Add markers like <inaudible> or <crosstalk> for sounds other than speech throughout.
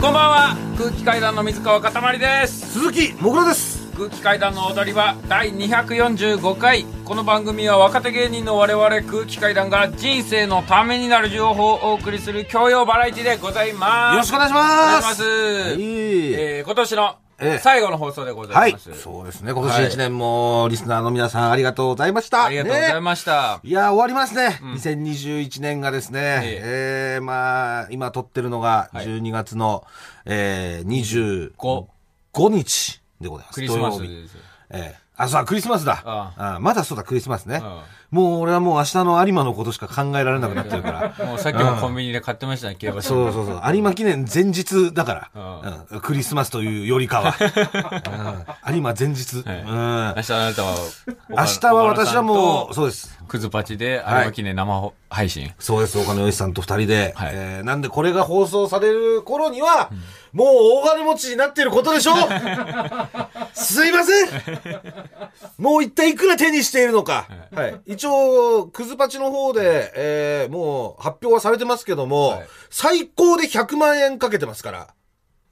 こんばんは。空気階段の水川かたまりです。鈴木もぐらです。空気階段の踊り場第245回。この番組は若手芸人の我々空気階段が人生のためになる情報をお送りする教養バラエティでございます。よろしくお願いします。お願いします、はい。えー今年のええ最後の放送でござはいいます、そうですね。今年一年もリスナーの皆さんありがとうございました。ありがとうございねました、いや終わりますね、2021年がですね、ええ。ーまあ今撮ってるのがはい。12月の、えー、5 25日でございます。クリスマスです。えーあ、そうだ、クリスマスだ。ああ。まだそうだ、クリスマスね。あ。もう俺はもう明日の有馬のことしか考えられなくなってるから。<laughs> もうさっきもコンビニで買ってましたね競馬場そうそうそう。有馬記念前日だから。あうんクリスマスというよりかは。<laughs> うん有馬前日。明日あなたは明日は私はもう、そうです。クズパチで有はい馬記念生配信、そうです、岡野由さんと二人で。はいえーなんでこれが放送される頃には、もう大金持ちになっていることでしょう <laughs> すいませんもう一体いくら手にしているのか。はい。一応、クズパチの方で、えーもう発表はされてますけども、はい最高で100万円かけてますから。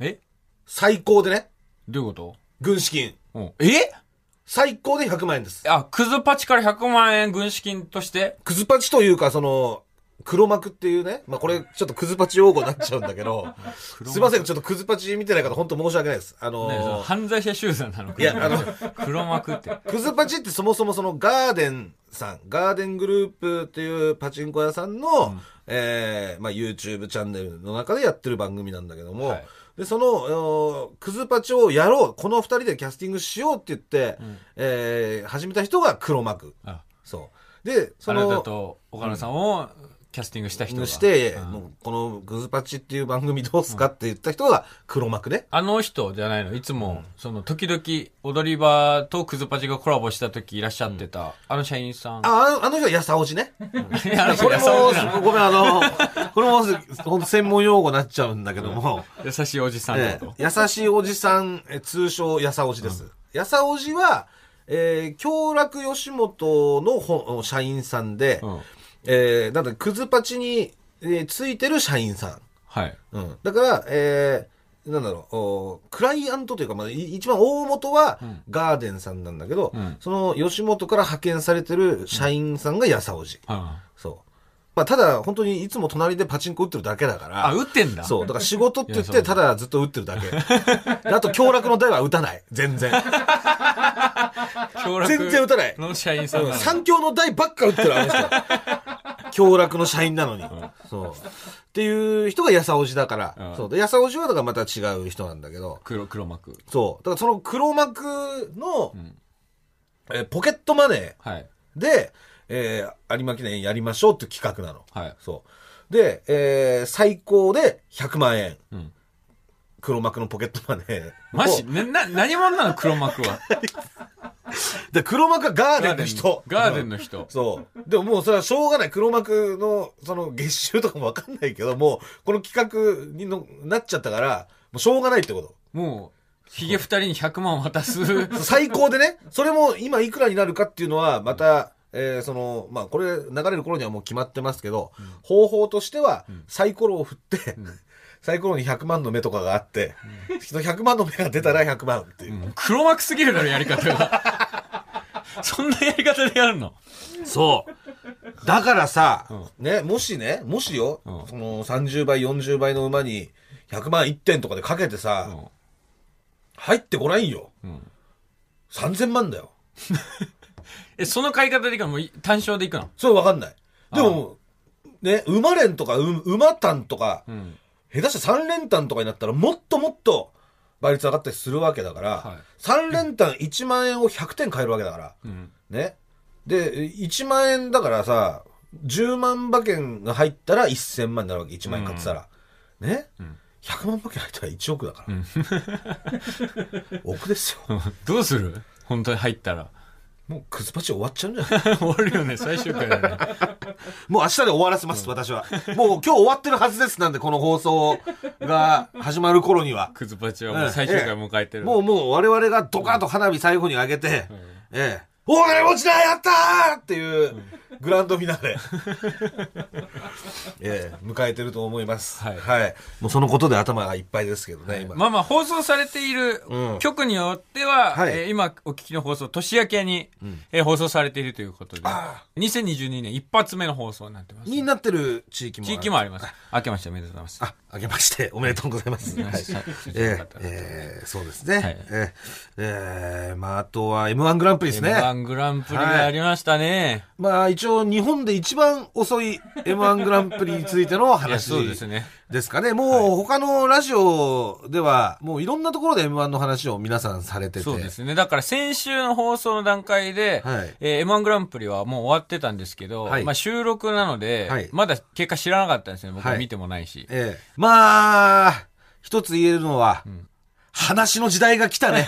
え？最高でね。どういうこと？軍資金。うんえ？最高で100万円です。あ、クズパチから100万円軍資金として？クズパチというか、その、黒幕っていうね。まあ、これ、ちょっとクズパチ用語になっちゃうんだけど、<laughs> すいません、ちょっとクズパチ見てない方、本当申し訳ないです。あのー犯罪者集団なのかいや、あの、<laughs> 黒幕って。クズパチってそもそもそのガーデンさん、ガーデングループっていうパチンコ屋さんの、えーまあ YouTube チャンネルの中でやってる番組なんだけども、はいで、その、おクズパチをやろう、この二人でキャスティングしようって言って、えー始めた人が黒幕。あそう。で、そあなたの、と岡野さんをキャスティングした人が。して、うんもうこのグズパチっていう番組どうすかって言った人が黒幕ね。あの人じゃないの？いつも、その、時々、踊り場とクズパチがコラボした時いらっしゃってた、あの社員さん。あ、あのあの人はやさおじね。<laughs> これもごめん、あの、これも、本当専門用語になっちゃうんだけども、<laughs> 優しいおじさん。ええ優しいおじさん、え通称やさおじです。やさおじは、えー、京楽吉本のほ社員さんで、うんえー、なんだ、クズパチに、えーついてる社員さん。はい。うん。だから、えー、なんだろうお、クライアントというか、まあ、い一番大元はガーデンさんなんだけど、うんその吉本から派遣されてる社員さんがやさおじ。あそう。まあ、ただ、本当にいつも隣でパチンコ打ってるだけだから。あ、打ってんだ。そう。だから仕事って言って、ただずっと打ってるだけ。であと、強楽の台は打たない。全然。全然打たない。の社員さん三強の台ばっか打ってる、あの人。強楽の社員なのに。そう。っていう人がやさおじだから。うんそう。で、やさおじはだからまた違う人なんだけど。黒、黒幕。そう。だからその黒幕の、えーポケットマネはい。えー有馬記念やりましょうっていう企画なの。はい。そう。で、えー最高で100万円。うん黒幕のポケットマネーを。マジな、な、何者なの黒幕は？<laughs> で、黒幕はガーデンの人。ガーデンの人。そう。でももうそれはしょうがない。黒幕の、その月収とかもわかんないけども、この企画にのなっちゃったから、もうしょうがないってこと。もう、ヒゲ二人に100万渡す。<laughs> 最高でね、それも今いくらになるかっていうのは、また、えーその、まあ、これ流れる頃にはもう決まってますけど、方法としては、サイコロを振って、サイコロに100万の目とかがあって、その100万の目が出たら100万っていう。うん黒幕すぎるだろ、やり方が。<laughs> そんなやり方でやるの？そう。だからさ、ね、もしね、もしよ、うんその30倍、40倍の馬に100万1点とかでかけてさ、うん入ってこないよ。ん3000万だよ。<laughs> え、その買い方でいくの？もうい単勝でいくの？それわかんない。でも、ね、馬連とか、う馬単とか、うん。下手したら3連単とかになったらもっともっと倍率上がったりするわけだから、はい3連単1万円を100点買えるわけだから、うん。ね。で、1万円だからさ、10万馬券が入ったら1000万になるわけ、1万円買ってたら。ね、100万馬券入ったら1億だから。億ですよ。<laughs> どうする？本当に入ったら。もうクズパチ終わっちゃうんじゃない？<laughs> 終わるよね、最終回だね。<laughs> もう明日で終わらせます、私は。もう今日終わってるはずですなんで、この放送が始まる頃には。クズパチはもう最終回迎えてる。もうもう我々がドカンと花火最後に上げて、ええ、大金持ちだやったーっていう、グランドフィナーレ。<laughs> ええ迎えてると思います。はいもうそのことで頭がいっぱいですけどね、今。まあまあ放送されているうん局によっては、はいえー今お聞きの放送、年明けに、えー放送されているということで、2022年一発目の放送になってます。になってる地域もあ地る。域もあります。明けましておめでとうございます。あ、あけまして、おめでとうございます。はい。さええええそうですね。はいええええまあ、あとは M1 グランプリですね。M1 グランプリがありましたね。まあ、一応日本で一番遅い M1 グランプリについての話そうですね。ですかね。もう他のラジオでは、もういろんなところで M1 の話を皆さんされてて。そうですね。だから先週の放送の段階で、はいえー M1 グランプリはもう終わってたんですけど、はいまあ収録なので、はいまだ結果知らなかったんですよ。僕見てもないし。ええまあ、一つ言えるのは、話の時代が来たね。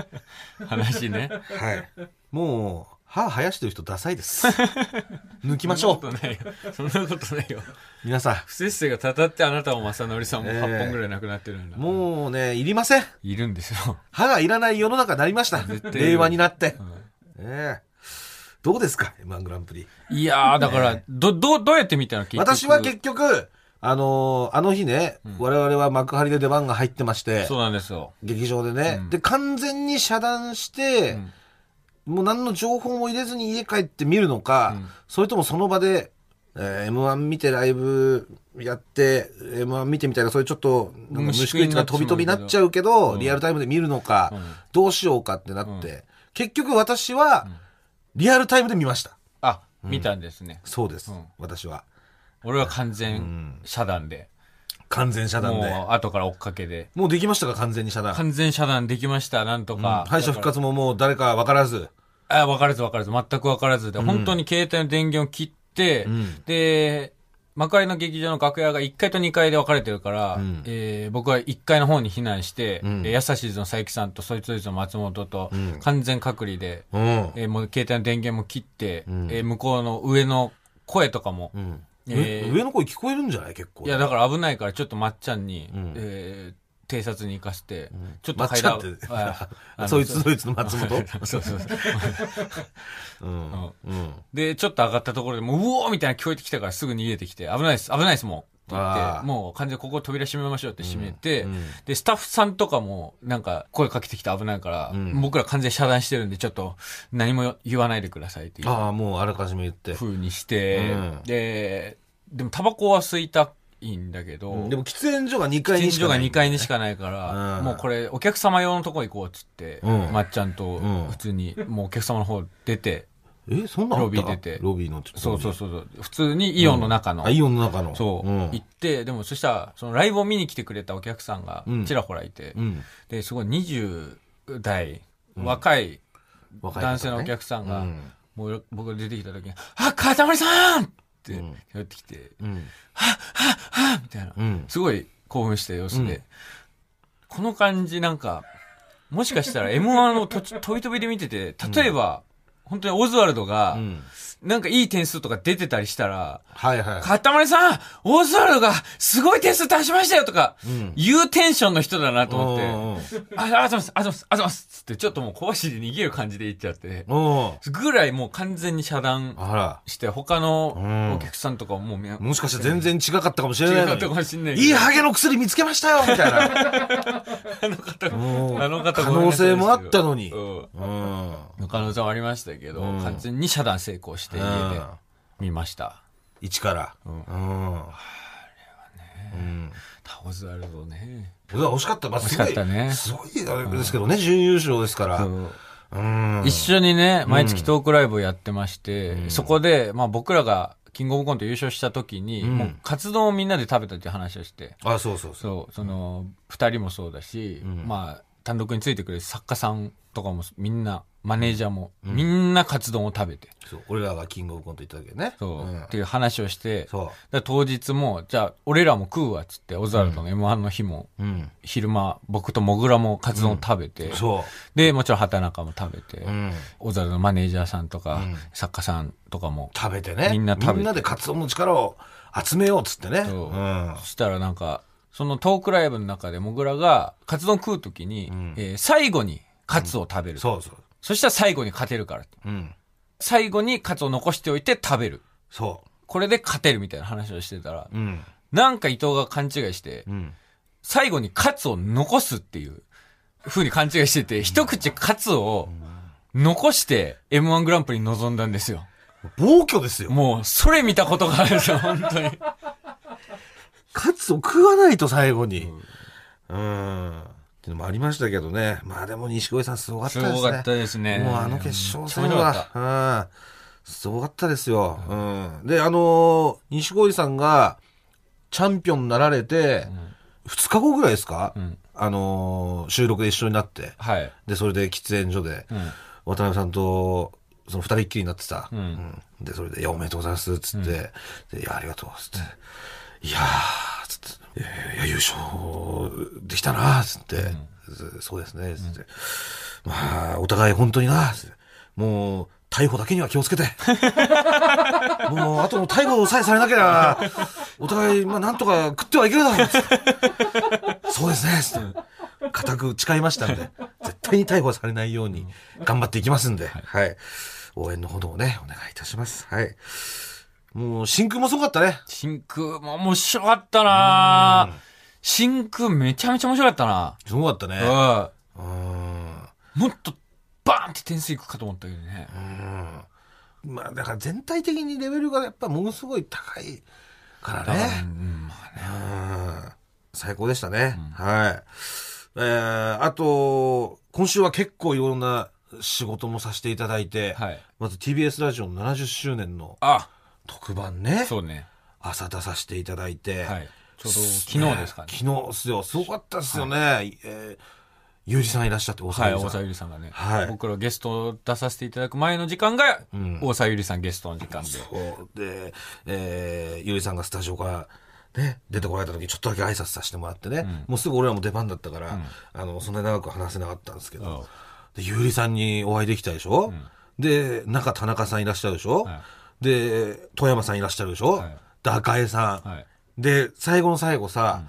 <laughs> 話ね。はい。もう、歯生やしてる人ダサいです。<laughs> 抜きましょう。そんなことないよ。そんなことないよ。皆さ不摂生がたたってあなたも正則さんもええ8本ぐらいなくなってるんだ。ん、もうね、いりません。いるんですよ。歯がいらない世の中になりました。令和になって。うんええどうですか ?M1 グランプリ。いやー、だから、ど、ど、どうやって見たの？私は結局、あのーあの日ね、我々は幕張で出番が入ってまして、そうなんですよ。劇場でね、うんで、完全に遮断して、んもう何の情報も入れずに家帰って見るのか、うん。それともその場で、えー M1 見てライブやって、M1 見てみたいな、そういうちょっと、なんか虫食いとか飛び飛びになっちゃうけど、うん。リアルタイムで見るのか、うん。どうしようかってなって、結局私は、リアルタイムで見ました。あ、見たんですね。そうです、うん。私は。俺は完う全ん。遮断で。完全遮断で。もう後から追っかけで。もうできましたか？完全に遮断。完全遮断できました、なんとうん。か。敗者復活ももう誰か分からず。あ、分からず分からず、全く分からずで、本当に携帯の電源を切って、ん。で、幕張の劇場の楽屋が1階と2階で分かれてるから、ん。えー僕は1階の方に避難して、ん。で優しいぞの佐伯さんとそいつそいつの松本とん。完全隔離で、うん。えーもう携帯の電源も切って、ん。えー向こうの上の声とかも、うんえー上の声聞こえるんじゃない？結構。いやだから危ないからちょっとまっちゃんに、んえー偵察に行かせて、ちょっとまっちゃんっ <laughs> <laughs> そいつそいつの松本？<laughs> そうそうそう。うん。うん。で、ちょっと上がったところでもう、うおーみたいな聞こえてきたからすぐ逃げてきて、危ないです、危ないですもん。って言ってもう完全にここ扉閉めましょうって閉めて、うんうんで、スタッフさんとかもなんか声かけてきて危ないから、ん。僕ら完全に遮断してるんで、ちょっと何も言わないでくださいっていうああ、もうあらかじめ言って。風にして、うん。で、でもタバコは吸いたいんだけど、でも喫煙所が2階喫煙所がにしかない。2階にしかないから、うん。もうこれお客様用のとこ行こうっつって、うん。まっちゃんとうん。普通にもうお客様の方出て、え、そんなロビー出て。ロビーのそうそうそうそう、普通にイオンの中の、あ、イオンの中の。そう、ん。行って、でもそしたら、そのライブを見に来てくれたお客さんがうん。ちらほらいて、うん。で、すごい20代、若い男性のお客さんが、うん。もう僕が出てきた時に、あ、かたまりさんってうん。寄ってきて、うん。はぁみたいな、うん。すごい興奮した様子で、うん。この感じなんか、もしかしたら M1 をとち <laughs> 飛び飛びで見てて、例えば、本当にオズワルドが、うん。なんかいい点数とか出てたりしたら、はいはい。かたまりさん、オズワルドがすごい点数出しましたよとか、うん言うテンションの人だなと思って、うんあ、ありがとうございます、ありがとうございます、ありがとうございますつって、ちょっともう小走りで逃げる感じで行っちゃって、うん。ぐらいもう完全に遮断。して、他うんのお客さんとかもももしかして全然違かったかもしれ違ないのったかに。もしんないいいハゲの薬見つけましたよみたいな。<laughs> あの方、うんあの方可能性もあったのに。うんうん。可能性もありましたけど、うん完全に遮断成功して家で見ました。一から。うんうん。うん。タオズワルドね。惜しかった。まあ、惜しかったねすごい、あれですけどね、準優勝ですから。うん。一緒にね、毎月トークライブをやってまして、そこで、まあ僕らがキングオブコント優勝した時に、んもうカツ丼をみんなで食べたっていう話をして、あ、そうそうそう。そう、その、二人もそうだし、まあ、単独についてくれる作家さんとかもみんな、マネージャーも、みんなカツ丼を食べて、そう俺らがキングオブコント行った時ね。そう、んっていう話をして、そだ当日も、じゃあ、俺らも食うわっつって、オズワルドの M1 の日も、う。うん。昼間、僕とモグラもカツ丼食べて、そで、もちろん畑中も食べて、う。うん。オズワルドのマネージャーさんとか、うん作家さんとかも、食べてね。みんな食べてみんなでカツ丼の力を集めようっつってね。そううん。そしたらなんか、そのトークライブの中でモグラがカツ丼食うときに、んえー最後にカツを食べる。そうそう。そしたら最後に勝てるから。うん。最後にカツを残しておいて食べる。そこれで勝てるみたいな話をしてたら、う。うん。なんか伊藤が勘違いして、うん。最後にカツを残すっていう風に勘違いしてて、一口カツを残して M1 グランプリに臨んだんですよ。暴挙ですよ。もう、それ見たことがあるんですよ、<laughs> 本当に。カツを食わないと最後に。うん。いうのもありましたけどね。まあでも錦鯉さんすごかったですね。すごかったですね。もうあの決勝戦は、うん。すごかったですよ。うん。で、あのー錦鯉さんがチャンピオンになられて、2日後ぐらいですか、んあのー収録で一緒になって、はい。で、それで喫煙所で、うん。渡辺さんと、その二人っきりになってさ、んうんで、それで、いや、おめでとうございます、つって、で、いや、ありがとう、つって、いやー、つって、いや優勝できたな、つって、そうですね、つって、まあ、お互い本当にな、つってもう、逮捕だけには気をつけて。<laughs> もう、あとの逮捕さえされなければ、お互い、まあ、なんとか食ってはいけるだろう。そうですね、つって。固く誓いましたんで、絶対に逮捕されないように頑張っていきますんで、はい。応援のほどをね、お願いいたします。はい。もう、真空もすごかったね。真空も面白かったな真空めちゃめちゃ面白かったなすごかったね。うん。うん。もっとバーンって点数いくかと思ったけどね。うん。まあ、だから全体的にレベルがやっぱものすごい高いからね。うんまあねうん最高でしたね。はい。えー、あと、今週は結構いろんな仕事もさせていただいて、はい。まず TBS ラジオの70周年のあ、特番ね、そうね。朝出させていただいて、はい。ちょうど昨日ですかね。昨日っすよ。すごかったっすよね。えー、ゆうじさんいらっしゃって、大はい、沢ゆうじさん。大沢ゆりさんがね。はい僕らゲストを出させていただく前の時間が、ん大沢ゆりさんゲストの時間で。そうで、えー、ゆさんがスタジオから、ね、出てこられた時ちょっとだけ挨拶させてもらってね、もうすぐ俺らも出番だったから、あの、そんなに長く話せなかったんですけうんど、で、ゆうりさんにお会いできたでしょ、で、中田中さんいらっしゃるでしょ、はいで、富山さんいらっしゃるでしょ、はいで、赤江さん、はい。で、最後の最後さ、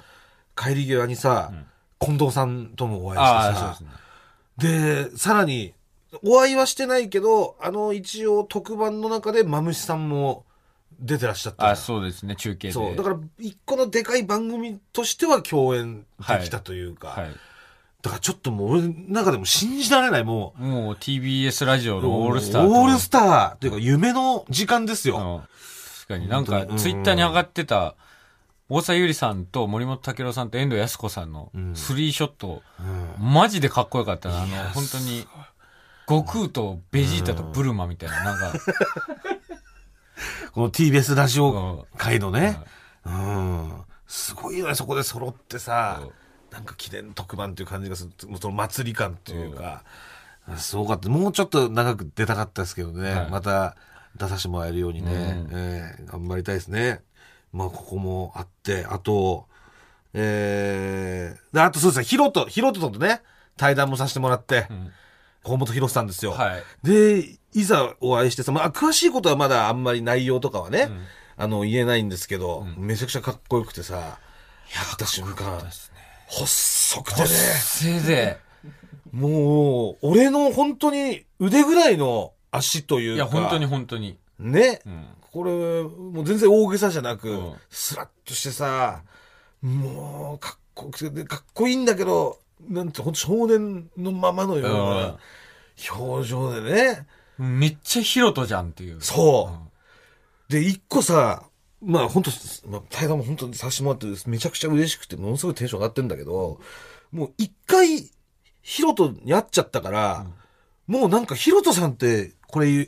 帰り際にさ、近藤さんともお会いしてさです、ね。で、さらに、お会いはしてないけど、あの、一応特番の中でマムシさんも出てらっしゃったあそうですね、中継で。そう。だから、一個のでかい番組としては共演できたというか、はい。だからちょっともう俺の中でも信じられない、もう。もう TBS ラジオのオールスターと。オールスターというか夢の時間ですよ。うん。確かになんかツイッターに上がってた、大沢ゆりさんと森本武郎さんと遠藤康子さんのスリーショット、うん。マジでかっこよかったな。あの本当に、悟空とベジータとブルマみたいな、なんか、<laughs> この TBS ラジオうん。界のね、うん。すごいよね、そこで揃ってさなんか記念特番っていう感じがする、その祭り感っていうか、すごかった。もうちょっと長く出たかったですけどね、はい。また出させてもらえるようにね、うん。えー頑張りたいですね。まあ、ここもあって、あと、えー、であとそうですね、ヒロト、ヒロトとね、対談もさせてもらって、ん。河本博さんですよ。はい。で、いざお会いしてさ、まあ、詳しいことはまだあんまり内容とかはね、あの、言えないんですけど、めちゃくちゃかっこよくてさ、やった瞬間、細くてね、せいで、もう、俺の本当に腕ぐらいの足というか、いや、本当に本当に。ね、うん。これ、もう全然大げさじゃなく、うんスラッとしてさ、もう、かっこよくて、かっこいいんだけど、なんて、ほんと少年のままのような表情でね、めっちゃヒロトじゃんっていう。そう。で、一個さ、まあ本当、まあ、対談も本当にさせてもらって、めちゃくちゃ嬉しくて、ものすごいテンション上がってるんだけど、もう一回、ヒロトに会っちゃったから、もうなんかヒロトさんって、これ、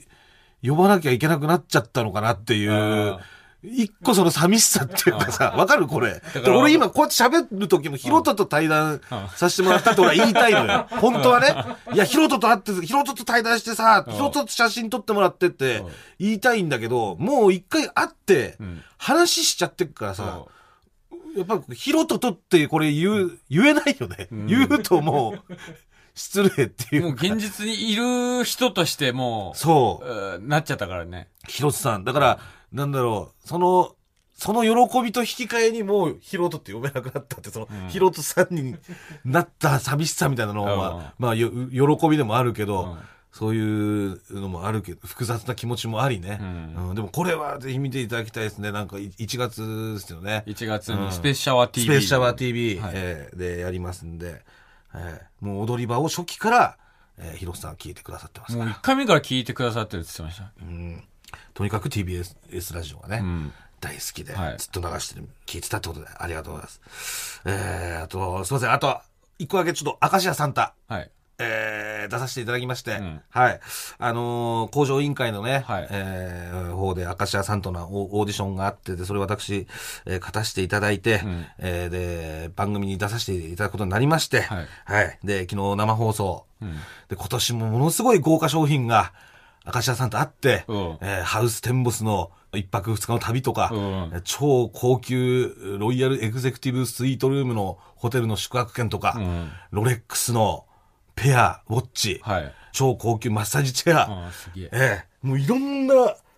呼ばなきゃいけなくなっちゃったのかなっていう、一個その寂しさっていうかさ、わかるこれ？俺今こうやって喋る時もヒロトと対談させてもらったって俺は言いたいのよ。本当はね。いや、ヒロトと会って、ヒロトと対談してさ、ヒロトと写真撮ってもらってってうん言いたいんだけど、もう一回会ってん、話しちゃってるからさそ、やっぱヒロトとってこれ言う、言えないよね。言うともう、失礼っていうう。もう現実にいる人としてもそう。う、なっちゃったからね。ヒロトさん。だから、なんだろう、その、その喜びと引き換えにもうヒロトって呼べなくなったって、その、ヒロトさんになった寂しさみたいなのは、うん。まあ、よ喜びでもあるけど、うん。そういうのもあるけど、複雑な気持ちもありね。うん。うん。でもこれはぜひ見ていただきたいですね。なんかい1月ですよね。1月うん。にスペシャワー TV。スペシャワー TV、はい。えーでやりますんで、えーもう踊り場を初期から、えー、広瀬さん聞いてくださってますから。もう1回目から聞いてくださってるって言ってました。うんとにかく TBS ラジオがね、うん大好きで、はいずっと流してる、聞いてたってことで、ありがとうございます。えー、あと、すいません、あと、一個だけちょっと、明石家サンタ、はい。えー、出させていただきまして、んはい。あのー工場委員会のね、はいえー、方で、明石家サンタのオオーディションがあって、で、それを私、えー、勝たせていただいて、んえーで、番組に出させていただくことになりまして、はいはい。で、昨日生放送、うん。で、今年もものすごい豪華商品が、明石家さんとあって、うんえーハウステンボスの一泊二日の旅とか、うんえー超高級ロイヤルエグゼクティブスイートルームのホテルの宿泊券とか、うんロレックスのペア、ウォッチ、はい。超高級マッサージチェア、え。ええもういろんな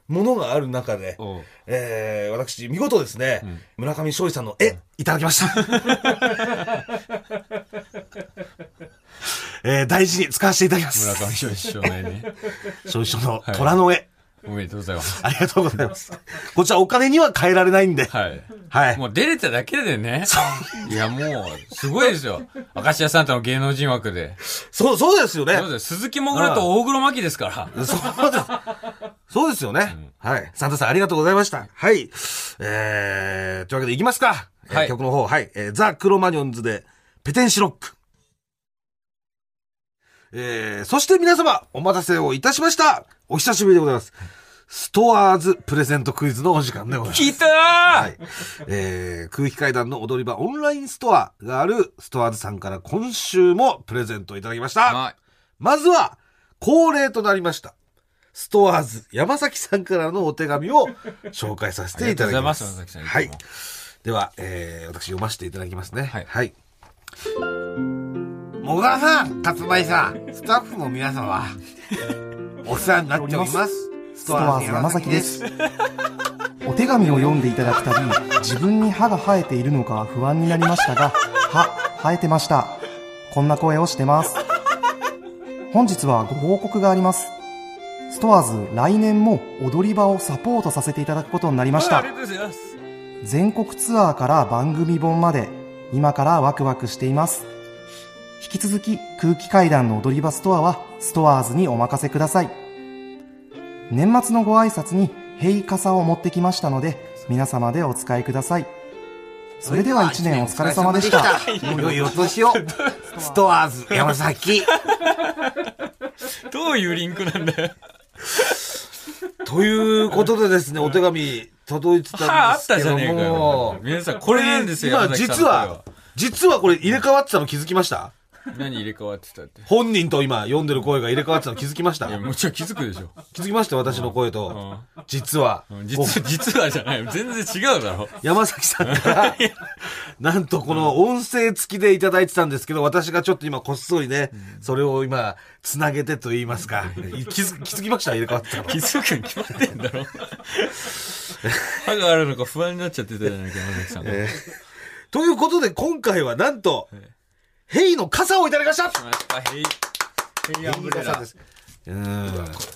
ものがある中で、えー私、見事ですね、村上勝利さんの絵、いただきました。<laughs> えー大事に使わせていただきます。村上翔師匠の絵ね。の虎の絵。おめでとうございます。ありがとうございます。こちらお金には変えられないんで。はい。はい。もう出れただけでね。いや、もう、すごいですよ。明石家サンタの芸能人枠で。そう、そうですよね。そうです。鈴木もぐらと大黒摩季ですから。そうです。そうですよね。はい。サンタさんありがとうございました。はい。えー、というわけでいきますか。えーはい曲の方、はい。えーザ・クロマニョンズで、ペテンシロック。えー、そして皆様、お待たせをいたしました。お久しぶりでございます。ストアーズプレゼントクイズのお時間でございます。聞いたーはい。えー、空気階段の踊り場オンラインストアがあるストアーズさんから今週もプレゼントいただきました。はい。まずは、恒例となりました。ストアーズ山崎さんからのお手紙を <laughs> 紹介させていただきます。ありがとうございます山崎さんはい。では、えー、私読ませていただきますね。はいはい。もがさん、辰梅さん、スタッフの皆様、<laughs> お世話になっております。スストアーズ山崎です。お手紙を読んでいただくたび、自分に歯が生えているのか不安になりましたが、歯、生えてました。こんな声をしてます。本日はご報告があります。ストアーズ来年も踊り場をサポートさせていただくことになりました。全国ツアーから番組本まで、今からワクワクしています。引き続き空気階段の踊り場ストアはストアーズにお任せください。年末のご挨拶にヘイ傘を持ってきましたので、皆様でお使いください。それでは一年お疲れ様でした。良いお年を、ストアーズ山崎。どういうリンクなんだよ。ということでですね、お手紙届いて歯たあったんですけどじゃねえかよも。。皆さん、これなんですよ。今実は、実はこれ入れ替わってたの気づきました？<laughs> 何入れ替わってたって？本人と今読んでる声が入れ替わってたの気づきました？いや、もちろん気づくでしょ。気づきました？私の声と。実は、うん実、実はじゃない。全然違うだろ。山崎さんから、<laughs> なんとこの音声付きでいただいてたんですけど、私がちょっと今こっそりね、それを今、つなげてと言いますか、気づ気づきました？入れ替わってたの気。づくに決まってんだろ。<laughs> 歯があるのか不安になっちゃってたじゃないか、山崎さん。えーということで今回はなんと、ヘイの傘をいただきましたあヘイ、ヘイアンブレラ。です。うん。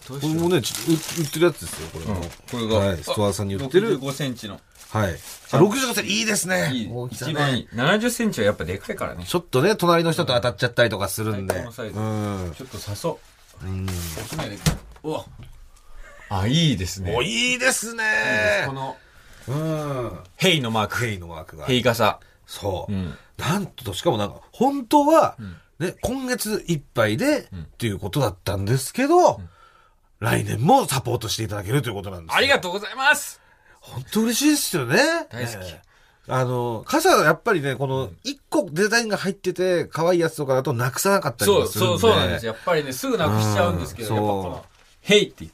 これもね、ちょっと売売ってるやつですよ、これも。これが、はいストアさんに売ってる65センチの。はい。あ、65センチ、いいですね。いい大。きさね一番いい。70センチはやっぱでかいからね。ちょっとね、隣の人と当たっちゃったりとかするんで。うん。ちょっと刺そう。落ちないで。うわ。あ、いいですね。お、いいですね。この、うん。ヘイのマーク。ヘイのマークが。ヘイ傘。そう。うん。なんと、しかもなんか、本当は、ね、今月いっぱいで、っていうことだったんですけど、来年もサポートしていただけるということなんですよありがとうございます本当嬉しいですよね。大好きええあの、傘はやっぱりね、この、一個デザインが入ってて、可愛いやつとかだとなくさなかったりするんで。そう、そうなんです。やっぱりね、すぐなくしちゃうんですけど、うんやっぱこの、ヘイって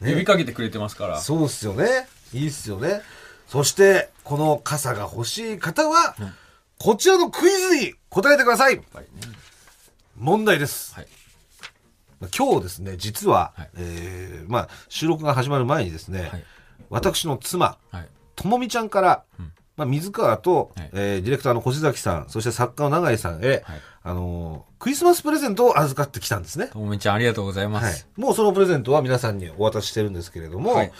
呼びかけてくれてますから。そうっすよね。いいっすよね。そして、この傘が欲しい方は、こちらのクイズに答えてください。ね問題です。はい今日ですね、実は、はいえーまあ、収録が始まる前にですね、はい私の妻、はい。ともみちゃんから、まあ、水川と、はいえーディレクターの越崎さん、そして作家の永井さんへ、はいあのークリスマスプレゼントを預かってきたんですね。ともみちゃんありがとうございまはいす。。もうそのプレゼントは皆さんにお渡ししてるんですけれども、はい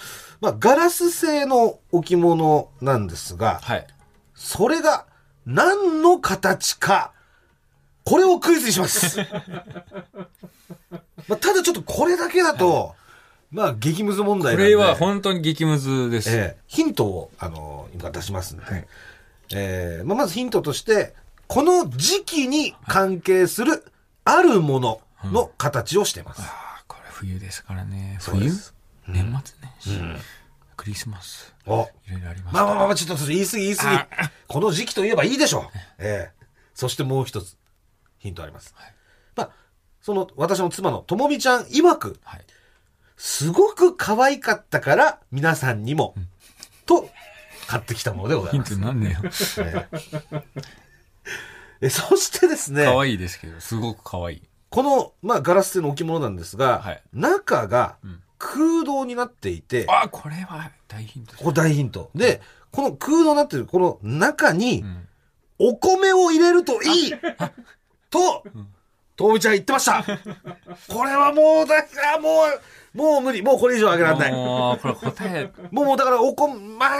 まあ、ガラス製の置物なんですが、はい。それが何の形か、これをクイズにします。<laughs> まあ、ただちょっとこれだけだと、まあ、激ムズ問題なんで。これは本当に激ムズです。ええヒントを、あの今出しますんで。はいええまあ、まずヒントとして、この時期に関係するあるものの形をしてます。ああ、これ冬ですからね。冬す年末年始、クリスマス。おいろいろあります。まあまあまあまあ、ちょっと言い過ぎ言い過ぎ。この時期といえばいいでしょう。ええそしてもう一つ、ヒントあります。まあ、その、私の妻のともみちゃん曰く、はい。すごく可愛かったから、皆さんにも、と、買ってきたものでございヒントます。なんだよ。えええそしてですね、可愛いですけど、すごく可愛い。この、まあ、ガラス製の置物なんですが、はい中がん空洞になっていて、あ、これは大ヒントここ大ヒント。で、この空洞になってるこの中に、ん。お米を入れるといいと、ともみちゃん言ってました。これはもう、だからもう、もう無理。もうこれ以上あげられない。もう、これ答え、もうもうだからお米、まあ、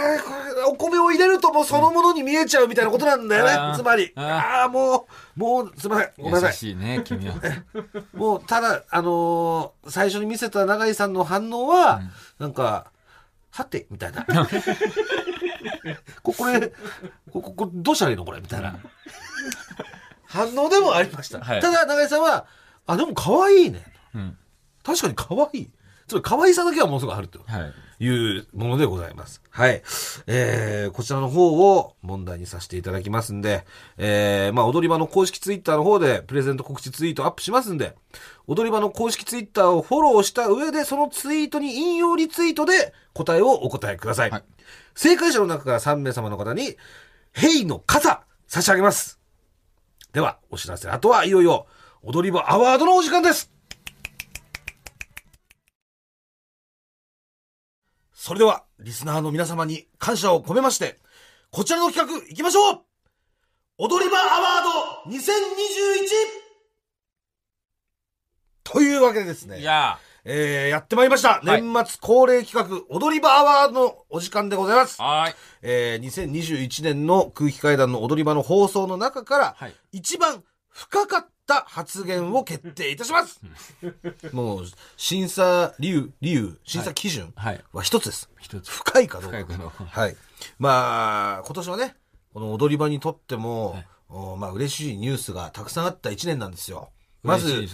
お米を入れるともうそのものに見えちゃうみたいなことなんだよね。つまり。あーあもう、もう、すみません。ごめんなさ優い。しいね、君は。<laughs> もう、ただ、あのー最初に見せた永井さんの反応は、なんか、はて、みたいな。<laughs> ここれ、ここ、こどうしたらいいのこれ、みたいな。反応でもありました。はいただ、永井さんは、あ、でも可愛いね。うん。確かに可愛い。つまり可愛さだけはものすごくあると。はい。いうものでございます。はい。えー、こちらの方を問題にさせていただきますんで、えー、まあ、踊り場の公式ツイッターの方でプレゼント告知ツイートアップしますんで、踊り場の公式ツイッターをフォローした上で、そのツイートに引用リツイートで答えをお答えください。はい正解者の中から3名様の方に、ヘイの傘差し上げます。では、お知らせ。あとはいよいよ、踊り場アワードのお時間です。それでは、リスナーの皆様に感謝を込めまして、こちらの企画、行きましょう踊り場アワード 2021! というわけでですね、いやえー、やってまいりました。はい年末恒例企画、踊り場アワードのお時間でございますー、。はーい。えー、2021年の空気階段の踊り場の放送の中から、はい一番深かった発言を決定いたします。<laughs> もう、審査理由、理由、審査基準はい。は一つです。一つ。深いかどうか。深いかどうかはい。まあ、今年はね、この踊り場にとっても、はいおまあ、嬉しいニュースがたくさんあった一年なんですよ。まず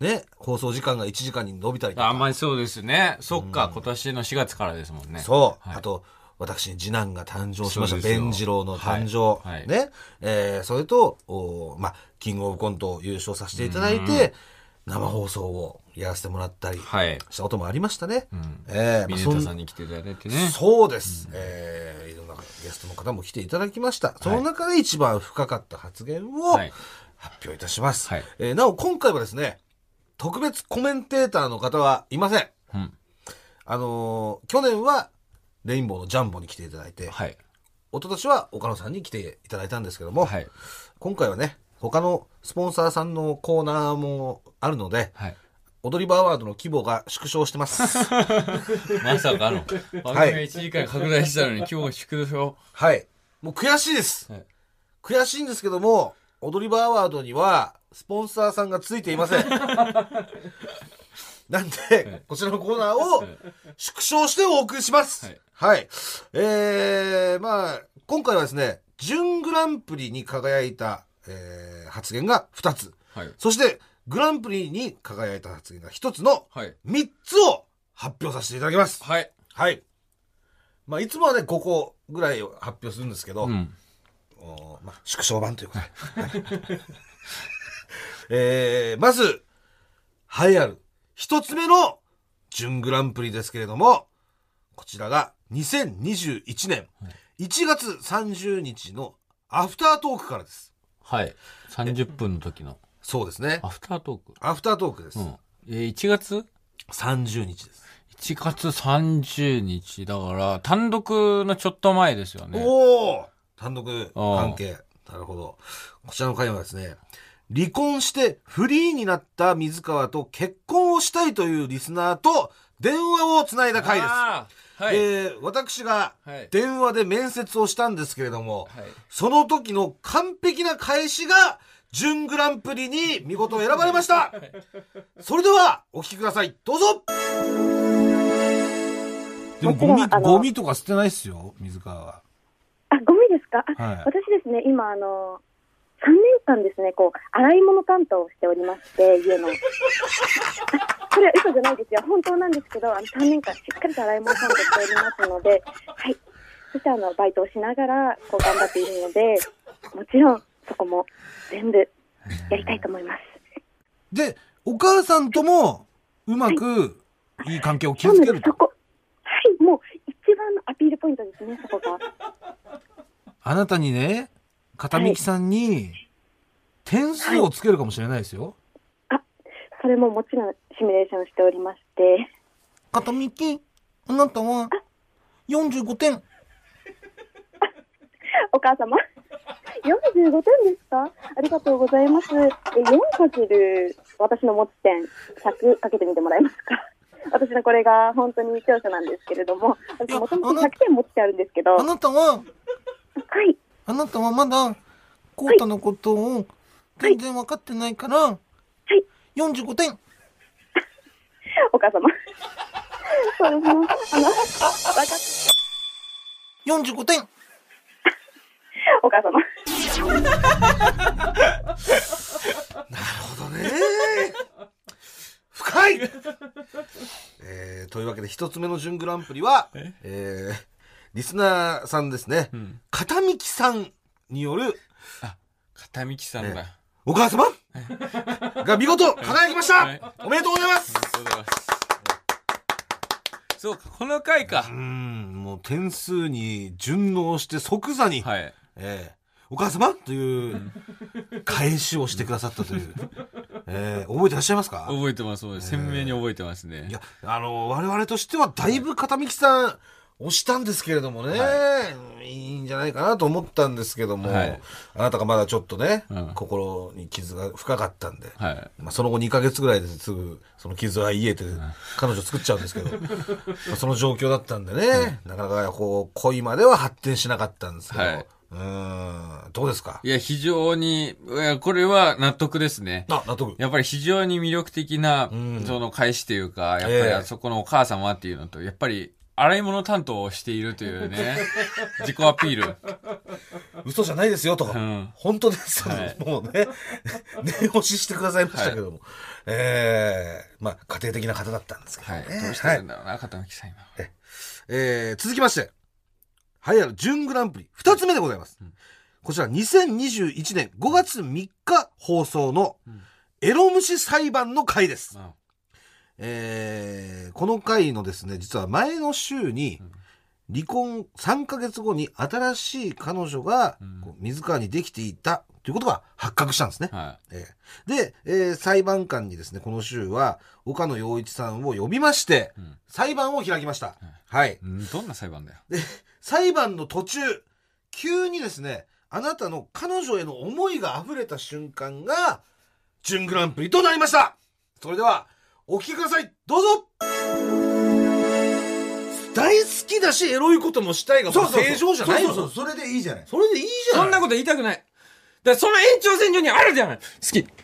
ね、放送時間が1時間に伸びたりとあ、あか。んまりそうですね。そっか、今年の4月からですもんね。そう。はいあと、私に次男が誕生しました。弁次郎の誕生。はいはいね。えーそれと、おまあ、キングオブコントを優勝させていただいて、生放送をやらせてもらったりはい。したこともありましたね。うん。えーまあタさんに来ていただいてね。そうです。えーいろんなゲストの方も来ていただきました。その中で一番深かった発言をはい発表いたします。はいえーなお、今回はですね、特別コメンテーターの方はいません。うん。あのー去年はレインボーのジャンボに来ていただいて、はい。一昨年は岡野さんに来ていただいたんですけども、はい。今回はね、他のスポンサーさんのコーナーもあるので、はい。踊り場アワードの規模が縮小してます。<laughs> まさかの。番組が1時間拡大したのに今日は宿題はい。もう悔しいです。はい悔しいんですけども、踊り場アワードには、スポンサーさんがついていません。<laughs> なんで、こちらのコーナーを縮小してお送りします。ははいい。えー、まあ、今回はですね、準グランプリに輝いた、えー発言が2つ。はい。そして、グランプリに輝いた発言が1つのはい。3つを発表させていただきます。はい。はい。まあ、いつもはね、5個ぐらいを発表するんですけど、うん。おまあ、縮小版ということで。<laughs> えー、まず、栄えある、一つ目の準グランプリですけれども、こちらが2021年1月30日のアフタートークからです。はい。30分の時のそうですねア。フタートーク。アフタートークです。うん。えー、1月？30日です。1月30日だから、単独のちょっと前ですよね。おお単独関係。なるほど。こちらの回はですね、離婚してフリーになった水川と結婚をしたいというリスナーと電話をつないだ回です。はい。えー私がはい電話で面接をしたんですけれども、はいその時の完璧な返しが準グランプリに見事選ばれました。<laughs> それではお聞きください。どうぞでもゴミ、ゴミとか捨てないっすよ、水川は。ですか、あはい私ですね、今、あの、3年間ですね、こう、洗い物担当をしておりまして、家の。あ <laughs> これは嘘じゃないですよ。本当なんですけど、あの3年間しっかりと洗い物担当しておりますので、はい。そして、あの、バイトをしながら、こう、頑張っているので、もちろん、そこも全部やりたいと思います。で、お母さんともうまくいい関係を。築けるとそ。こ。はい。もう、一番のアピールポイントですね、そこが。あなたにね、片道さんに点数をつけるかもしれないですよ。それももちろんシミュレーションしておりまして、片道、あなたは45点。お母様。45点ですか？ありがとうございます。え、4かける私の持ち点、100かけてみてもらえますか？私のこれが本当に長所なんですけれども、私もともと100点持ってあるんですけど、はあなたは、い。あなたはまだ、コータのことを全然分かってないから、はい。45点。<laughs> お母様。そうですね。あの、わかっ45点。お母様。なるほどね。深いえー、というわけで一つ目の準グランプリは、えー、リスナーさんですね、ん。片道さんによる片道さんだ。お母様？<laughs> が見事輝きました、はい。おめでとうございます！ありがとうございます。そうか、この回か。う。ん、もう点数に順応して即座に、はい。えーお母様？という返しをしてくださったという、えー覚えてらっしゃいますか？覚えてます、鮮明に覚えてますね。いや、あの、我々としてはだいぶ片道さん押したんですけれどもね、、はい。いんじゃないかなと思ったんですけども、はい。あなたがまだちょっとね、うん。心に傷が深かったんで、はい。まあ、その後2ヶ月ぐらいですぐその傷は癒えて彼女作っちゃうんですけど、<laughs> まあその状況だったんでね、なかなかこう恋までは発展しなかったんですけど、はい。うーん、どうですか？いや、非常に、これは納得ですね。あ、納得。やっぱり非常に魅力的なうん、その返しというか、やっぱええ。りあそこのお母様っていうのと、やっぱり、洗い物担当をしているというね、<laughs> 自己アピール。嘘じゃないですよと。ん本当です、はいもうね、念押ししてくださいましたけども。ええまあ、家庭的な方だったんですけどはね。い。どうしてるんだろうな、片脇さん今。えー続きまして、栄えある準グランプリ、二つ目でございます。こちら、2021年5月3日放送の、エロ虫裁判の回です。まえーこの回のですね、実は前の週に、離婚3ヶ月後に新しい彼女が、こう水川にできていたということが発覚したんですね。あはええで、えー裁判官にですね、この週は、岡野陽一さんを呼びまして、ん裁判を開きました。はいい。。うんどんな裁判だよ。で、裁判の途中、急にですね、あなたの彼女への思いが溢れた瞬間が、準グランプリとなりましたそれでは、お聞きください。どうぞ。大好きだし、エロいこともしたいが、正常じゃないの。そうそう、それでいいじゃない。それでいいじゃんそんなこと言いたくない。だからその延長線上にあるじゃない。好き。だか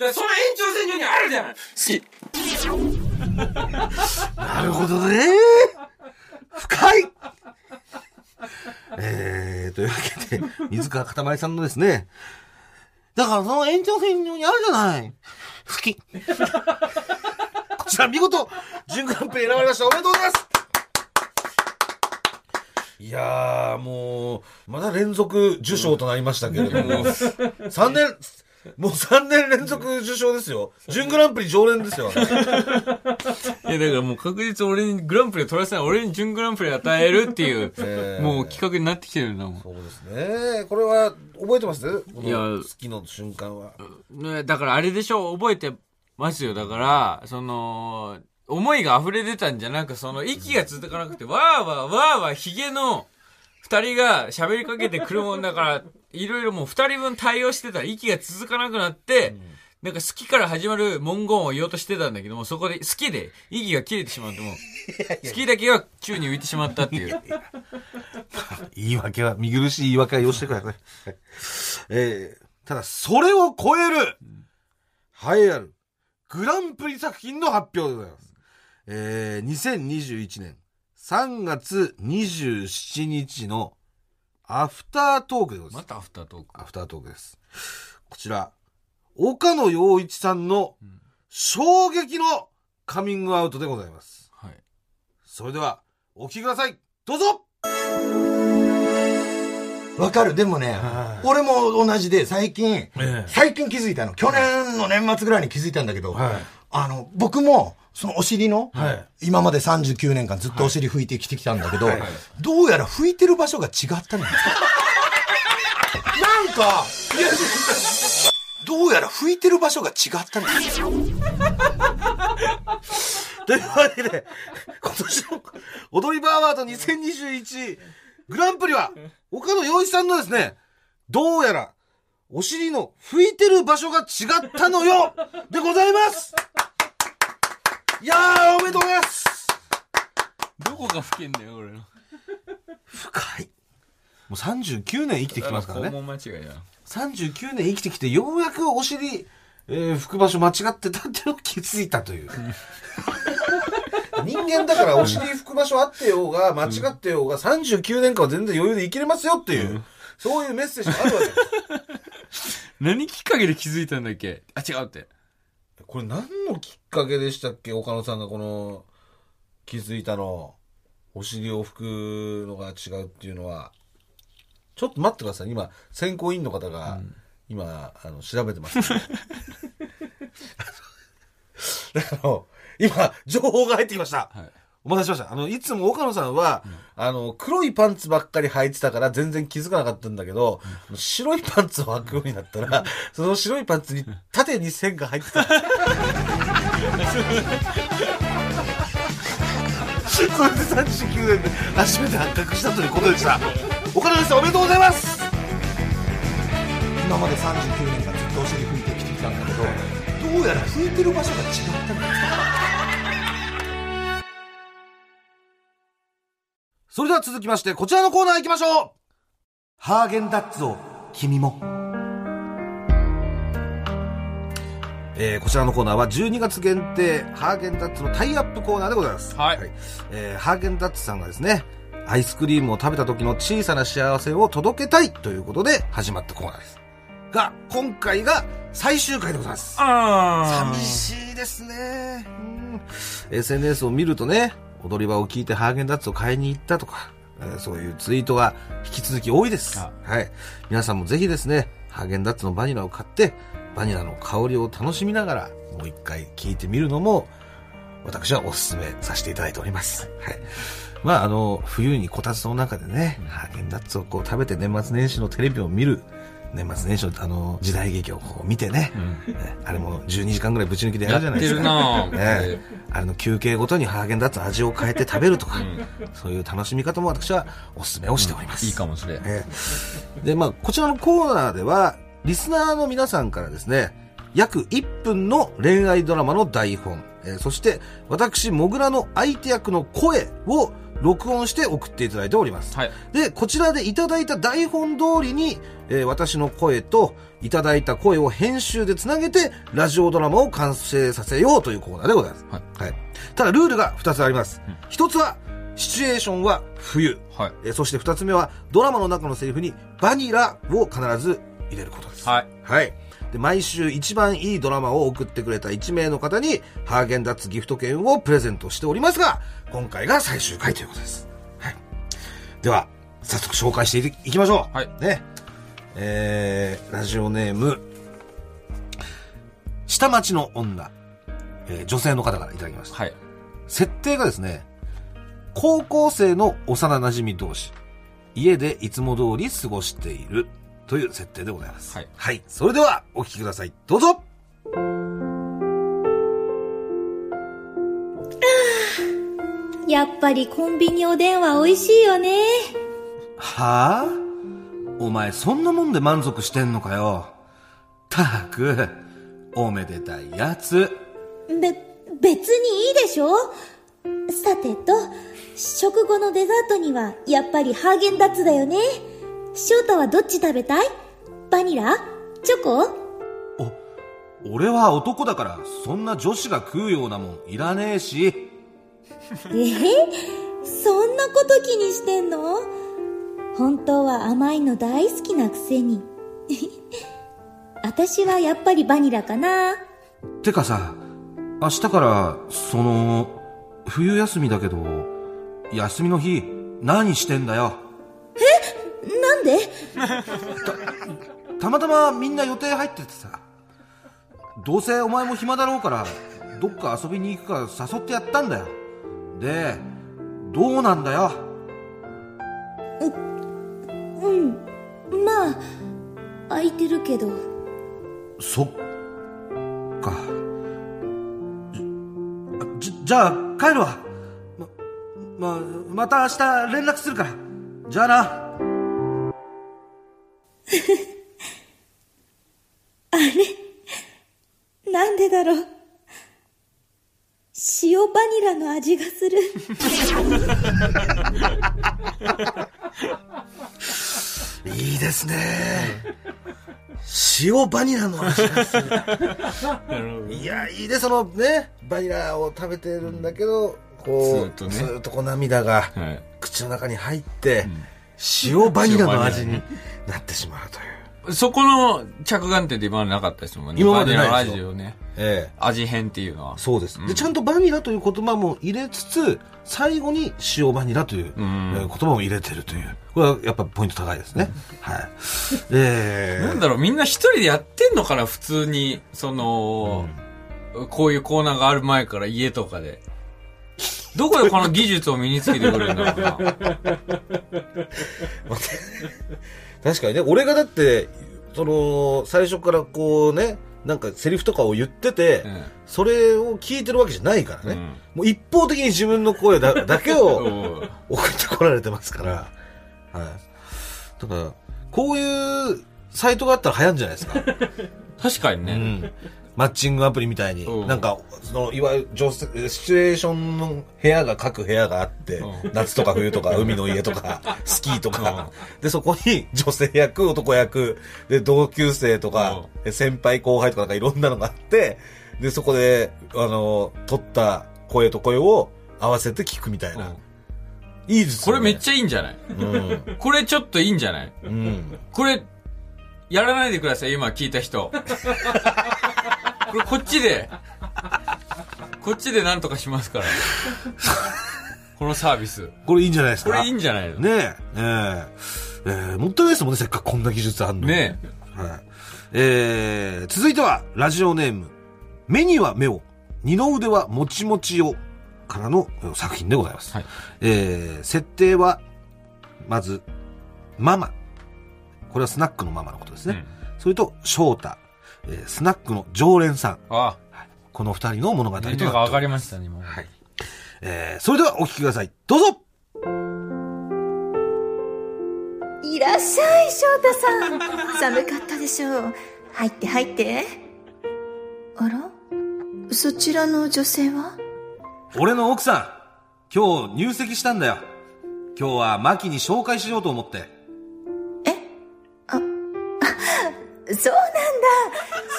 らその延長線上にあるじゃない。好き。<laughs> なるほどね。深い <laughs> えー、というわけで、水川かたまりさんのですね、だからその延長線上にあるじゃない。好き。<laughs> こちら見事、準グランプリ選ばれました。おめでとうございますいやー、もう、まだ連続受賞となりましたけれども、<laughs> 3年、もう3年連続受賞ですよ。準グランプリ常連ですよ。いや、だからもう確実俺にグランプリを取らせない、俺に準グランプリを与えるっていう、えーもう企画になってきてるんだもん。そうですね。これは覚えてます？いや好きの瞬間は。ねだからあれでしょ？覚えてますよ。だから、その、思いが溢れ出たんじゃ、なんかその、息が続かなくて、わーわーわーわー、ヒゲの二人が喋りかけてくるもんだから、いろいろもう二人分対応してたら息が続かなくなって、なんか好きから始まる文言を言おうとしてたんだけども、そこで好きで息が切れてしまうともう、<laughs> 好きだけが宙に浮いてしまったっていう。<laughs> 言い訳は、見苦しい言い訳はよしてください。は <laughs> いえーただ、それを超える、栄えある、グランプリ作品の発表でございます。えー、2021年3月27日のアフタートークでございます。またアフタートーク。アフタートークです。こちら、岡野陽一さんの衝撃のカミングアウトでございます。はい。それでは、お聞きください。どうぞわかる。でもねは、い俺も同じで、最近、ええ最近気づいたの。去年の年末ぐらいに気づいたんだけど、はいあの、僕も、そのお尻の、はい今まで39年間ずっとお尻拭いてきてきたんだけど、どうやら拭いてる場所が違ったのよ。なんか、どうやら拭いてる場所が違ったのよ。<laughs> というわけで、今年の踊り場アワード2021グランプリは、岡野陽一さんのですね、どうやら、お尻の拭いてる場所が違ったのよでございますいやー、おめでとうございますどこが吹けんだよ、俺の。深い。もう39年生きてきてますからね。肛門間違いだ。39年生きてきて、ようやくお尻、えー、拭く場所間違ってたってのを気づいたという。人間だからお尻拭く場所あってようが、間違ってようが、39年間は全然余裕で生きれますよっていう、そういうメッセージがあるわけです。<laughs> 何きっかけで気づいたんだっけ？あ、違うって。これ何のきっかけでしたっけ？岡野さんがこの、気づいたの。お尻を拭くのが違うっていうのは。ちょっと待ってください。今、選考委員の方が、今、あの、調べてます、ね。<laughs> <laughs> あの、今、情報が入ってきました。はい。お待たせしました。あの、いつも岡野さんは、あの、黒いパンツばっかり履いてたから全然気づかなかったんだけど、白いパンツを履くようになったら、その白いパンツに縦に線が入ってた。<laughs> それで39年で初めて発覚したということでした。岡野さんおめでとうございます今まで39年間ずっとお尻拭いてきてきたんだけど、どうやら拭いてる場所が違ったのよ。それでは続きまして、こちらのコーナー行きましょうハーゲンダッツを君も。えー、こちらのコーナーは12月限定、ハーゲンダッツのタイアップコーナーでございます。はいえー、ハーゲンダッツさんがですね、アイスクリームを食べた時の小さな幸せを届けたいということで始まったコーナーです。が、今回が最終回でございます。あ寂しいですね。うん。SNS を見るとね、踊り場を聞いてハーゲンダッツを買いに行ったとか、えーそういうツイートが引き続き多いです。あはい。皆さんもぜひですね、ハーゲンダッツのバニラを買って、バニラの香りを楽しみながら、もう一回聞いてみるのも、私はお勧めさせていただいております。はい。まあ、あの、冬にこたつの中でね、ハーゲンダッツをこう食べて年末年始のテレビを見る、年末年始のあの、時代劇をこう見てね、ねあれも12時間ぐらいぶち抜きでやるじゃないですか。ねあれの休憩ごとにハーゲンダッツの味を変えて食べるとか、そういう楽しみ方も私はお勧めをしております。いいかもしれん。ええで、まあ、こちらのコーナーでは、リスナーの皆さんからですね、約1分の恋愛ドラマの台本、えーそして、私、モグラの相手役の声を録音して送っていただいております。はい。で、こちらでいただいた台本通りに、えー私の声といただいた声を編集でつなげて、ラジオドラマを完成させようというコーナーでございます。はい。ただ、ルールが2つあります。1つは、シチュエーションは冬。はい。えーそして2つ目は、ドラマの中のセリフにバニラを必ず入れることです。はい。はい。で、毎週一番いいドラマを送ってくれた1名の方に、ハーゲンダッツギフト券をプレゼントしておりますが、今回が最終回ということです。はい。では、早速紹介していいきましょう。はいね。えー、ラジオネーム、下町の女、えー女性の方からいただきました。はい。設定がですね、高校生の幼馴染同士、家でいつも通り過ごしているという設定でございます。はいはい。それでは、お聞きください。どうぞ <sighs> やっぱりコンビニおでんは美味しいよね。はあ？お前そんなもんで満足してんのかよ。たく、おめでたいやつ。べ、別にいいでしょさてと、食後のデザートにはやっぱりハーゲンダッツだよね。翔太はどっち食べたい？バニラ？チョコ？お、俺は男だからそんな女子が食うようなもんいらねえし。えーそんなこと気にしてんの？本当は甘いの大好きなくせに。<laughs> 私はやっぱりバニラかな。てかさ、明日から、その、冬休みだけど、休みの日、何してんだよ？なんで？<laughs> たまたまみんな予定入っててさ。どうせお前も暇だろうから、どっか遊びに行くか誘ってやったんだよ。で、どうなんだよ？うん。まあ、空いてるけど。そっか。じ、じじゃあ帰るわ。ま、ま、また明日連絡するから。じゃあな。<laughs> なんでだろう。塩バニラの味がする。<laughs> いいですね。塩バニラの味がする。いや、いいね、そのね、バニラを食べてるんだけど、こう、ずーっとねずーっとこう涙がはい口の中に入って、塩バニラの味になってしまうという。そこの着眼点で今までなかったですもんね。今までな味をね。ええ。味変っていうのは。そうです、うんでちゃんとバニラという言葉も入れつつ最後に塩バニラという、言葉も入れてるというこれはやっぱポイント高いですね、はいえーなんだろう、みんな一人でやってんのかな、普通に。その、こういうコーナーがある前から家とかで。どこでこの技術を身につけてくれるんだろうな。<laughs> 確かにね俺がだってその最初からこうねなんかセリフとかを言ってて、うんそれを聞いてるわけじゃないからね、うんもう一方的に自分の声だ <laughs> だけをうん送ってこられてますから、はい。だから、こういうサイトがあったら流行るんじゃないですか。確かにね。うん。マッチングアプリみたいに、うんなんか、その、いわゆる女性、シチュエーションの部屋が、各部屋があって、うん夏とか冬とか、<laughs> 海の家とか、スキーとか、で、そこに女性役、男役、で、同級生とか、先輩後輩とかなんかいろんなのがあって、で、そこで、あの、撮った声と声を合わせて聞くみたいな。うんいいですよ、ね。これめっちゃいいんじゃない？うん。これちょっといいんじゃない？うん。これ、やらないでください、今聞いた人。<laughs> これこっちで、こっちでなんとかしますから。このサービス。これいいんじゃないですか？これいいんじゃないの？ねえ。ええええもったいないですもんね、せっかくこんな技術あんのに。ねはい。えー、続いては、ラジオネーム、目には目を、二の腕はもちもちを、からのえ作品でございます。はいえー、設定は、まず、ママ。これはスナックのママのことですね。それと、翔太。えースナックの常連さん。あこの二人の物語あ、となっております上がりましたね、今。はい。えー、それではお聞きください。どうぞいらっしゃい、翔太さん。<laughs> 寒かったでしょう。入って入って。あら？そちらの女性は？俺の奥さん、今日入籍したんだよ。今日はマキに紹介しようと思って。<laughs> そうなんだ。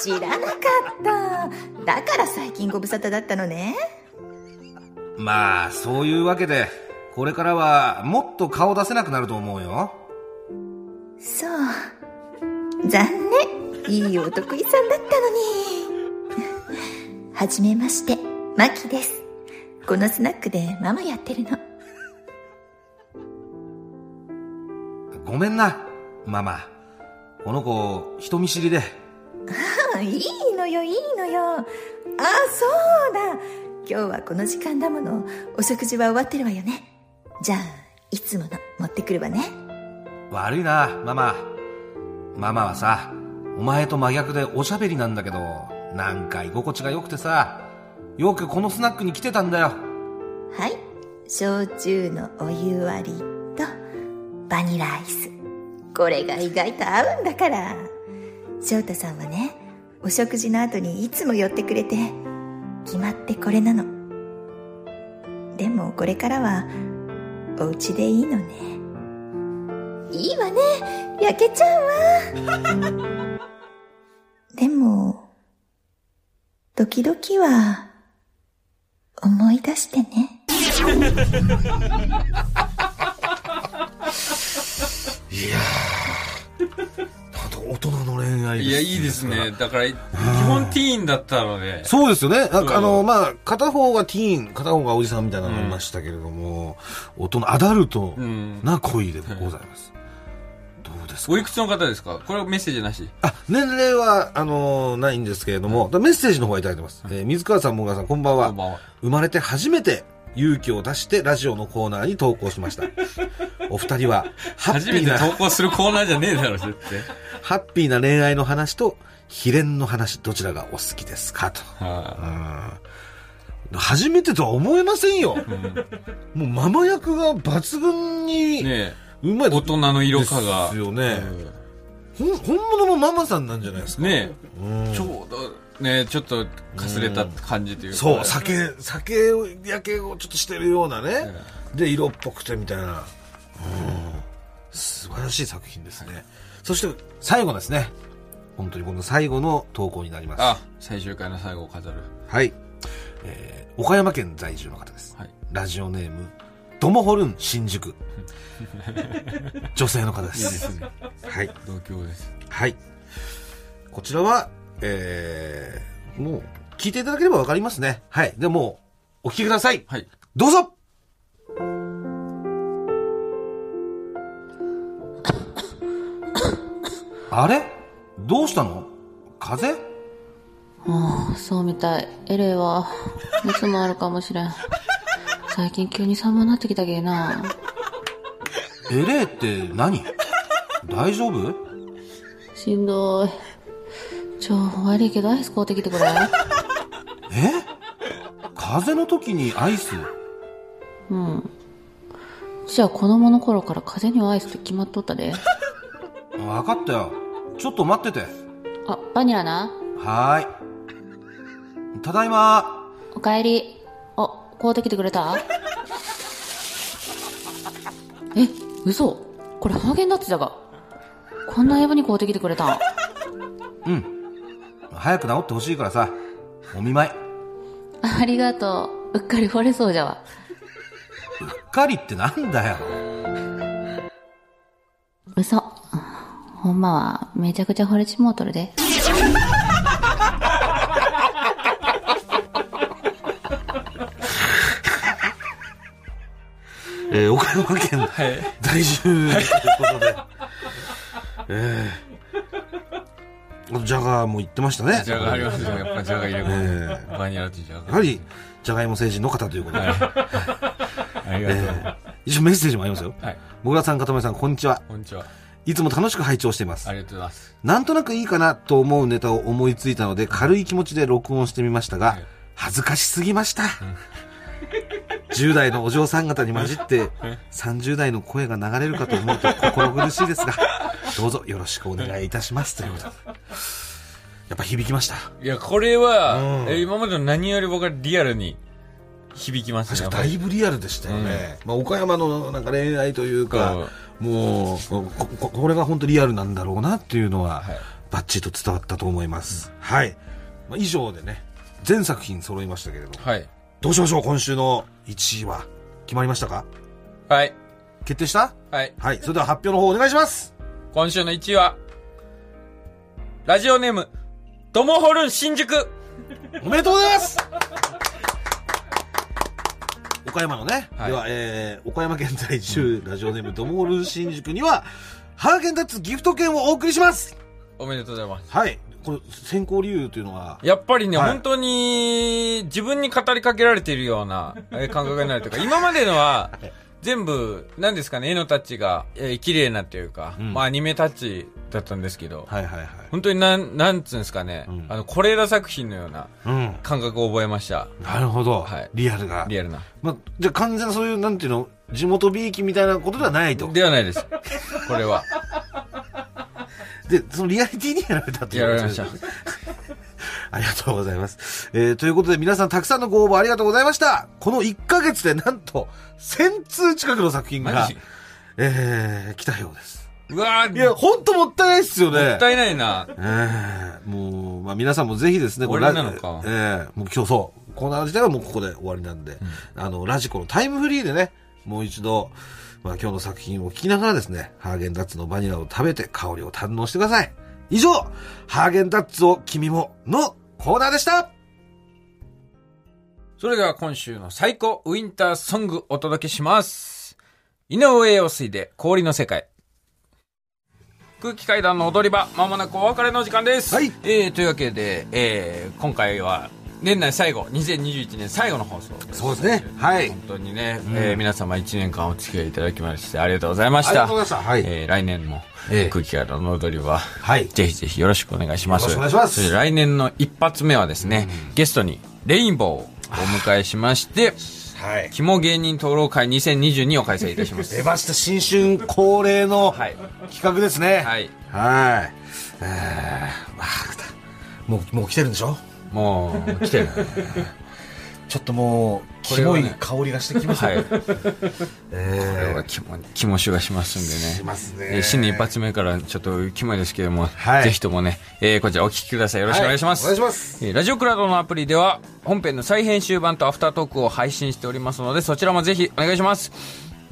知らなかった。だから最近ご無沙汰だったのね。まあ、そういうわけで、これからはもっと顔出せなくなると思うよ。そう。残念。いいお得意さんだったのに。はじめまして、マキです。このスナックでママやってるの。ごめんな、ママ。この子、人見知りで。あいいのよ、いいのよ。あ、そうだ。今日はこの時間だもの。お食事は終わってるわよね。じゃあ、いつもの持ってくるわね。悪いな、ママ。ママはさ、お前と真逆でおしゃべりなんだけど、なんか居心地が良くてさ、よくこのスナックに来てたんだよ。はい。焼酎のお湯割りとバニラアイス。これが意外と合うんだから。翔太さんはね、お食事の後にいつも寄ってくれて、決まってこれなの。でもこれからは、お家でいいのね。いいわね、焼けちゃうわ。<laughs> でも、時々は、思い出してね。<laughs> いやー、大人の恋愛いや、いいですね。だから、基本ティーンだったので。そうですよね。なんかあの、うんまあ、片方がティーン、片方がおじさんみたいなのがいましたけれども、大人、アダルトうん。な恋でございます。どうですか？おいくつの方ですか？これはメッセージなし。あ、年齢は、あのーないんですけれども、メッセージの方はいただいてます。えー水川さん、もがさん、こんばんは。こんばんは。生まれて初めて勇気を出してラジオのコーナーに投稿しました。<laughs> お二人は、ハッ初めてピーな、投稿するコーナーじゃねえだろ、絶対。ハッピーな恋愛の話と、秘伝の話、どちらがお好きですか？と。はうん初めてとは思えませんよ。もうママ役が抜群い。にねうまいえ、大人の色化が。ですよねほん本物のママさんなんじゃないですか？うんねうんえ、ちょうど、ねちょっとかすれた感じというか。そう、酒、酒焼けをちょっとしてるようなね。で、色っぽくてみたいな。うん素晴らしい作品ですね。そして、最後ですね。本当にこの最後の投稿になります。あ、最終回の最後を飾る。はい。えー岡山県在住の方です。はい。ラジオネーム、ドモホルン新宿。<laughs> 女性の方です。いいですね。はい。同郷です。はい。こちらは、えー、もう、聞いていただければわかりますね。はい。ではもう、お聞きください。はい。どうぞ <coughs> あれ？どうしたの？風？邪ああ、そうみたい。エレは、熱もあるかもしれん。最近急に寒くなってきたけえな。エレーって何？大丈夫？しんどい。ちょ、悪いけどアイス買うてきてくれ。<laughs> え？風邪の時にアイス？うん。じゃあ子供の頃から風邪にはアイスって決まっとったで。<laughs> わかったよ。ちょっと待ってて。あ、バニラな。はーい。ただいま。おかえり。あ、買うてきてくれた？<laughs> え、嘘これハーゲンダッツだが。こんなエヴァに買うてきてくれたんうん。早く治ってほしいからさ。お見舞い。ありがとう。うっかり惚れそうじゃわ。うっかりってなんだよ。嘘。ほんまは、めちゃくちゃ惚れちもうとるで。<laughs> えー岡山県はい。在住ということで。えー、ジャガーも言ってましたね。じゃがありますよ。やっぱじゃが入れ込えむ。バニラとじゃやが。はり、ジャガイモ星人の方ということで。ありがとう。えー一応メッセージもありますよ。はい。もぐらさん、かたまりさん、こんにちは。こんにちは。いつも楽しく拝聴していますあ。りがとうございます。なんとなくいいかなと思うネタを思いついたので、軽い気持ちで録音してみましたがはい、恥ずかしすぎました。10代のお嬢さん方に混じって、<laughs> 30代の声が流れるかと思うと心苦しいですが、どうぞよろしくお願いいたします。ということで。やっぱ響きました。いや、これは、うんえ今までの何より僕はリアルに響きますね。確かだいぶリアルでしたよね。まあ、岡山のなんか恋愛というか、もうここ、これが本当リアルなんだろうなっていうのは、はいバッチリと伝わったと思います。はい。まあ、以上でね、全作品揃いましたけれども、はい。どうしましょう今週の1位は。決まりましたか？はい。決定した？はい。はい。それでは発表の方お願いします今週の1位は、ラジオネーム、トモホルン新宿おめでとうございます <laughs> 岡山のね、はいでは、えー、岡山県在住、ラジオネームドモール新宿には、ハーゲンダッツギフト券をお送りしますおめでとうございます。はい。これ、選考理由というのは、やっぱりね、はい本当に、自分に語りかけられているようなえー感覚になるというか、<laughs> 今までのは、全部、なんですかね、絵のタッチが、えー綺麗なというか、うんまあアニメタッチだったんですけど、はいはいはい。本当になん、なんつうんですかね、うんあの、是枝作品のようなうん。感覚を覚えました。なるほど。はいリアルが。リアルな。まあ、じゃあ完全なそういう、なんていうの、地元びいきみたいなことではないと。ではないです。これは。で、そのリアリティにやられたというやられました。ありがとうございます。えー、ということで皆さんたくさんのご応募ありがとうございました。この1ヶ月でなんと1000通近くの作品がえー、来たようです。うわーいや、ほんともったいないっすよね。もったいないな。えー、もう、まあ皆さんもぜひですね、終わりなのかえー、もう今日そう、コーナー自体はもうここで終わりなんで、あの、ラジコのタイムフリーでね、もう一度、まあ今日の作品を聞きながらですね、ハーゲンダッツのバニラを食べて香りを堪能してください。以上、ハーゲンダッツを君ものコーナーでしたそれでは今週の最高ウィンターソングお届けします。井上陽水で氷の世界。空気階段の踊り場、まもなくお別れの時間です。はいえー、というわけで、えー、今回は年内最後、2021年最後の放送。そうですねはい本当にね、えー皆様1年間お付き合いいただきましてありがとうございました。ありがとうございましたはいえー来年も、ええ空気階段の踊り場、はいぜひぜひよろしくお願いします。よろしくお願いします来年の一発目はですね、ゲストにレインボーをお迎えしまして、はい。肝芸人討論会2022を開催いたします。出ました、新春恒例のはい。企画ですね。はい。はい。えー、わあ、もう、もう来てるんでしょ？もう、来てる。ちょっともう、こキモい香りがしてきますはい。よ。これえは肝、肝酒がしますんでね。しますねえー新年一発目からちょっと肝ですけども、はいぜひともね、えーこちらお聞きください。よろしくお願いします。はいお願いします。えーラジオクラウドのアプリでは本編の再編集版とアフタートークを配信しておりますのでそちらもぜひお願いします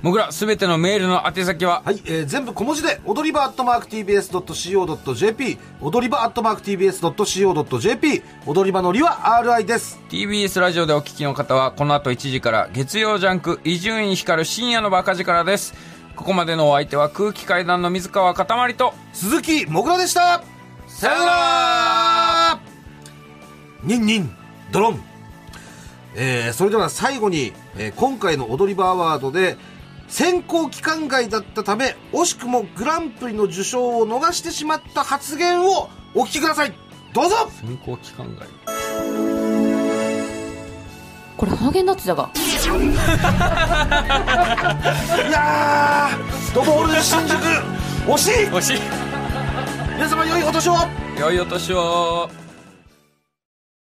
もぐらすべてのメールの宛先は、はい、えー全部小文字で、踊り場アットマーク TBS.CO.JP、踊り場アットマーク TBS.CO.JP、踊り場のりは RI です。TBS ラジオでお聞きの方はこの後1時から月曜ジャンク伊集院光る深夜のバカ力です。ここまでのお相手は空気階段の水川かたまりと鈴木もぐらでした。さよなら。ニンニン、ドロン。えーそれでは最後に、えー今回の踊り場アワードで、選考期間外だったため、惜しくもグランプリの受賞を逃してしまった発言をお聞きください。どうぞ！先行期間外。これハーゲンダッツだが。いやー、ドボール新宿、惜しい！惜しい。皆様良いお年を。良いお年を